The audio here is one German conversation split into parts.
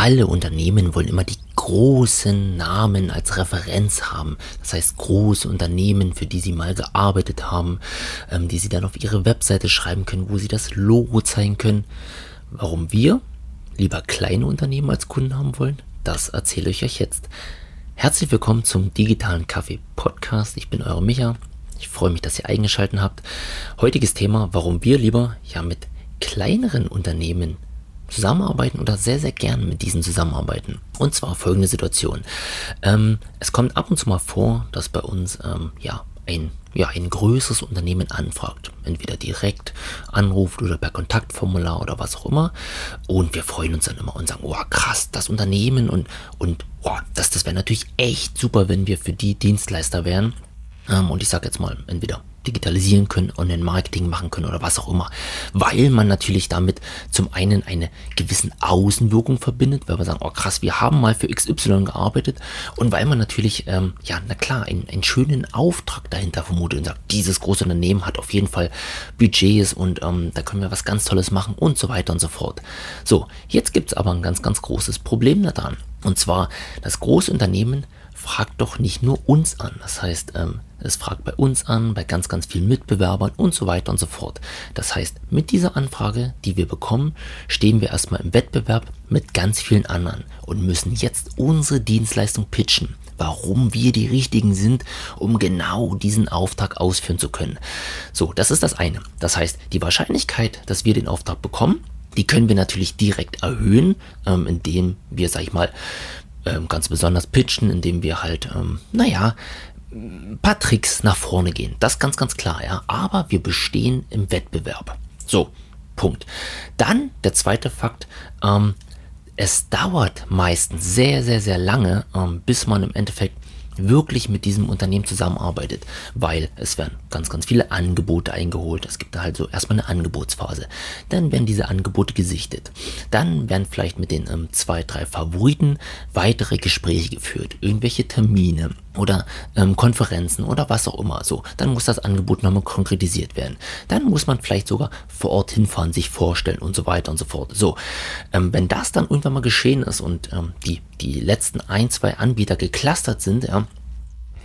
alle Unternehmen wollen immer die großen Namen als Referenz haben. Das heißt große Unternehmen, für die sie mal gearbeitet haben, ähm, die sie dann auf ihre Webseite schreiben können, wo sie das Logo zeigen können. Warum wir lieber kleine Unternehmen als Kunden haben wollen, das erzähle ich euch jetzt. Herzlich willkommen zum digitalen Kaffee Podcast. Ich bin euer Micha. Ich freue mich, dass ihr eingeschaltet habt. Heutiges Thema, warum wir lieber ja mit kleineren Unternehmen zusammenarbeiten oder sehr, sehr gern mit diesen zusammenarbeiten. Und zwar folgende Situation. Ähm, es kommt ab und zu mal vor, dass bei uns ähm, ja ein, ja, ein größeres Unternehmen anfragt. Entweder direkt anruft oder per Kontaktformular oder was auch immer. Und wir freuen uns dann immer und sagen, oh krass, das Unternehmen und, und oh, das, das wäre natürlich echt super, wenn wir für die Dienstleister wären. Ähm, und ich sage jetzt mal, entweder digitalisieren können, Online-Marketing machen können oder was auch immer. Weil man natürlich damit zum einen eine gewissen Außenwirkung verbindet, weil man sagt, oh krass, wir haben mal für XY gearbeitet und weil man natürlich, ähm, ja, na klar, einen, einen schönen Auftrag dahinter vermutet und sagt, dieses große Unternehmen hat auf jeden Fall Budgets und ähm, da können wir was ganz Tolles machen und so weiter und so fort. So, jetzt gibt es aber ein ganz, ganz großes Problem daran. Und zwar, das große Unternehmen fragt doch nicht nur uns an. Das heißt, ähm, es fragt bei uns an, bei ganz, ganz vielen Mitbewerbern und so weiter und so fort. Das heißt, mit dieser Anfrage, die wir bekommen, stehen wir erstmal im Wettbewerb mit ganz vielen anderen und müssen jetzt unsere Dienstleistung pitchen, warum wir die Richtigen sind, um genau diesen Auftrag ausführen zu können. So, das ist das eine. Das heißt, die Wahrscheinlichkeit, dass wir den Auftrag bekommen, die können wir natürlich direkt erhöhen, ähm, indem wir, sag ich mal, ähm, ganz besonders pitchen, indem wir halt, ähm, naja, ein paar Tricks nach vorne gehen. Das ganz, ganz klar, ja. Aber wir bestehen im Wettbewerb. So, Punkt. Dann der zweite Fakt, ähm, es dauert meistens sehr, sehr, sehr lange, ähm, bis man im Endeffekt wirklich mit diesem Unternehmen zusammenarbeitet, weil es werden ganz, ganz viele Angebote eingeholt. Es gibt da halt so erstmal eine Angebotsphase. Dann werden diese Angebote gesichtet. Dann werden vielleicht mit den ähm, zwei, drei Favoriten weitere Gespräche geführt, irgendwelche Termine oder ähm, Konferenzen oder was auch immer. So, dann muss das Angebot nochmal konkretisiert werden. Dann muss man vielleicht sogar vor Ort hinfahren, sich vorstellen und so weiter und so fort. So, ähm, wenn das dann irgendwann mal geschehen ist und ähm, die die letzten ein, zwei Anbieter geclustert sind, ja,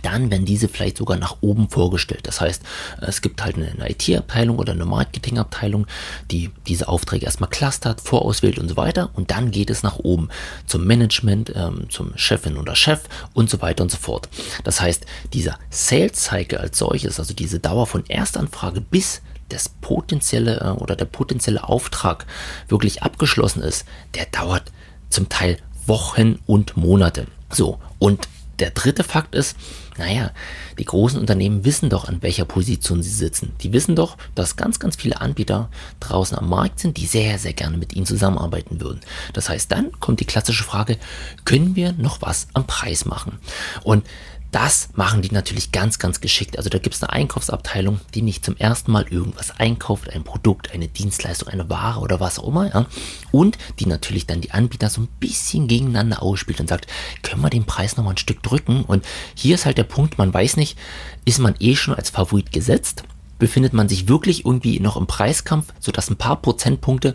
dann werden diese vielleicht sogar nach oben vorgestellt. Das heißt, es gibt halt eine, IT-Abteilung oder eine Marketing-Abteilung, die diese Aufträge erstmal clustert, vorauswählt und so weiter. Und dann geht es nach oben zum Management, ähm, zum Chefin oder Chef und so weiter und so fort. Das heißt, dieser Sales-Cycle als solches, also diese Dauer von Erstanfrage bis das potenzielle äh, oder der potenzielle Auftrag wirklich abgeschlossen ist, der dauert zum Teil Wochen und Monate. So, und der dritte Fakt ist, naja, die großen Unternehmen wissen doch, an welcher Position sie sitzen. Die wissen doch, dass ganz, ganz viele Anbieter draußen am Markt sind, die sehr, sehr gerne mit ihnen zusammenarbeiten würden. Das heißt, dann kommt die klassische Frage, können wir noch was am Preis machen? Und das machen die natürlich ganz, ganz geschickt. Also da gibt es eine Einkaufsabteilung, die nicht zum ersten Mal irgendwas einkauft, ein Produkt, eine Dienstleistung, eine Ware oder was auch immer, ja. Und die natürlich dann die Anbieter so ein bisschen gegeneinander ausspielt und sagt, können wir den Preis nochmal ein Stück drücken? Und hier ist halt der Punkt, man weiß nicht, ist man eh schon als Favorit gesetzt? Befindet man sich wirklich irgendwie noch im Preiskampf, sodass ein paar Prozentpunkte,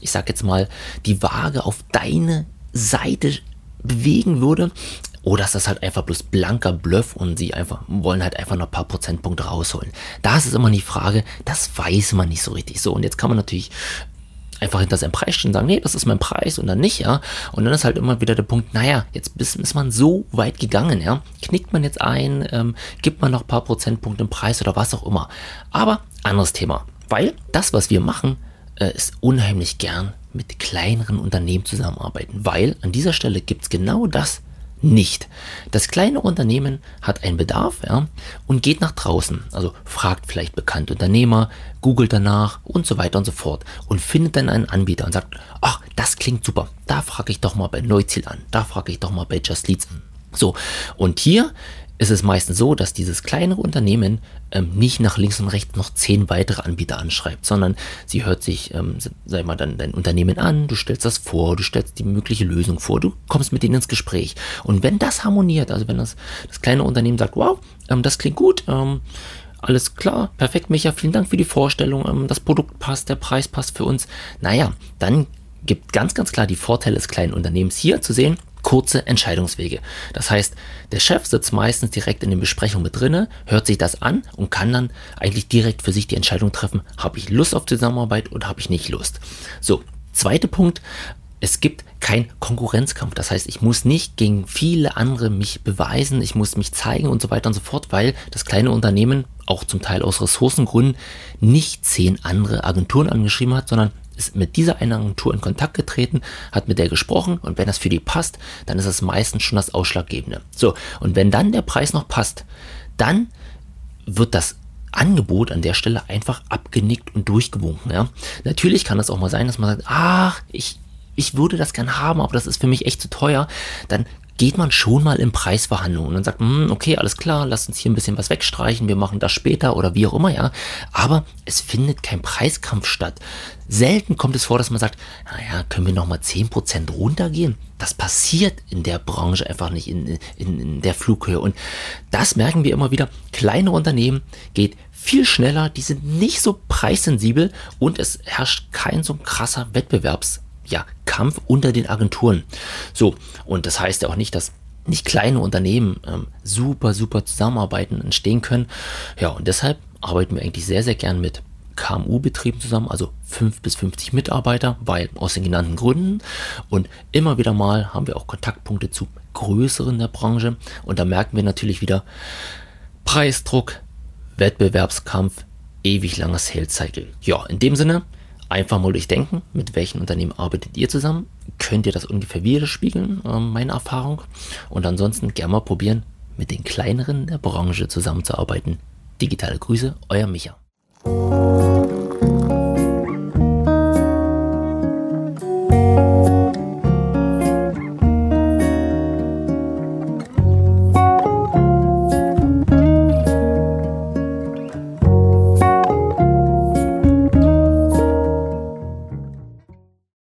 ich sag jetzt mal, die Waage auf deine Seite bewegen würde? Oder ist das halt einfach bloß blanker Bluff und sie einfach wollen halt einfach noch ein paar Prozentpunkte rausholen? Da ist immer die Frage, das weiß man nicht so richtig. So, und jetzt kann man natürlich einfach hinter seinem Preis stehen und sagen, nee, das ist mein Preis und dann nicht, ja. Und dann ist halt immer wieder der Punkt, naja, jetzt ist, ist man so weit gegangen, ja. Knickt man jetzt ein, ähm, gibt man noch ein paar Prozentpunkte im Preis oder was auch immer. Aber anderes Thema. Weil das, was wir machen, äh, ist unheimlich gern mit kleineren Unternehmen zusammenarbeiten. Weil an dieser Stelle gibt es genau das, nicht. Das kleine Unternehmen hat einen Bedarf ja, und geht nach draußen, also fragt vielleicht bekannte Unternehmer, googelt danach und so weiter und so fort und findet dann einen Anbieter und sagt, ach, das klingt super, da frage ich doch mal bei Neuziel an, da frage ich doch mal bei Just Leads an. So, und hier ist es meistens so, dass dieses kleinere Unternehmen ähm, nicht nach links und rechts noch zehn weitere Anbieter anschreibt, sondern sie hört sich, ähm, sag mal, dann dein Unternehmen an, du stellst das vor, du stellst die mögliche Lösung vor, du kommst mit ihnen ins Gespräch. Und wenn das harmoniert, also wenn das, das kleine Unternehmen sagt, wow, ähm, das klingt gut, ähm, alles klar, perfekt, Micha, vielen Dank für die Vorstellung, ähm, das Produkt passt, der Preis passt für uns, naja, dann gibt ganz, ganz klar die Vorteile des kleinen Unternehmens hier zu sehen. Kurze Entscheidungswege. Das heißt, der Chef sitzt meistens direkt in den Besprechungen mit drinne, hört sich das an und kann dann eigentlich direkt für sich die Entscheidung treffen, habe ich Lust auf Zusammenarbeit oder habe ich nicht Lust. So, zweiter Punkt, es gibt kein Konkurrenzkampf. Das heißt, ich muss nicht gegen viele andere mich beweisen, ich muss mich zeigen und so weiter und so fort, weil das kleine Unternehmen auch zum Teil aus Ressourcengründen nicht zehn andere Agenturen angeschrieben hat, sondern ist mit dieser einen Agentur in Kontakt getreten, hat mit der gesprochen und wenn das für die passt, dann ist das meistens schon das Ausschlaggebende. So, und wenn dann der Preis noch passt, dann wird das Angebot an der Stelle einfach abgenickt und durchgewunken. Ja. Natürlich kann es auch mal sein, dass man sagt, ach, ich, ich würde das gern haben, aber das ist für mich echt zu teuer. Dann geht man schon mal in Preisverhandlungen und sagt, hm, okay, alles klar, lass uns hier ein bisschen was wegstreichen, wir machen das später oder wie auch immer, ja. Aber es findet kein Preiskampf statt. Selten kommt es vor, dass man sagt, naja, können wir nochmal 10% runtergehen? Das passiert in der Branche einfach nicht, in, in, in der Flughöhe. Und das merken wir immer wieder. Kleine Unternehmen geht viel schneller, die sind nicht so preissensibel und es herrscht kein so krasser Wettbewerbs ja, Kampf unter den Agenturen. So, und das heißt ja auch nicht, dass nicht kleine Unternehmen ähm, super, super zusammenarbeiten, entstehen können. Ja, und deshalb arbeiten wir eigentlich sehr, sehr gern mit KMU-Betrieben zusammen, also 5 bis 50 Mitarbeiter, weil aus den genannten Gründen. Und immer wieder mal haben wir auch Kontaktpunkte zu größeren der Branche. Und da merken wir natürlich wieder Preisdruck, Wettbewerbskampf, ewig langer Sales Cycle. Ja, in dem Sinne, einfach mal durchdenken, mit welchen Unternehmen arbeitet ihr zusammen. Könnt ihr das ungefähr widerspiegeln, äh, meine Erfahrung. Und ansonsten gerne mal probieren, mit den kleineren der Branche zusammenzuarbeiten. Digitale Grüße, euer Micha.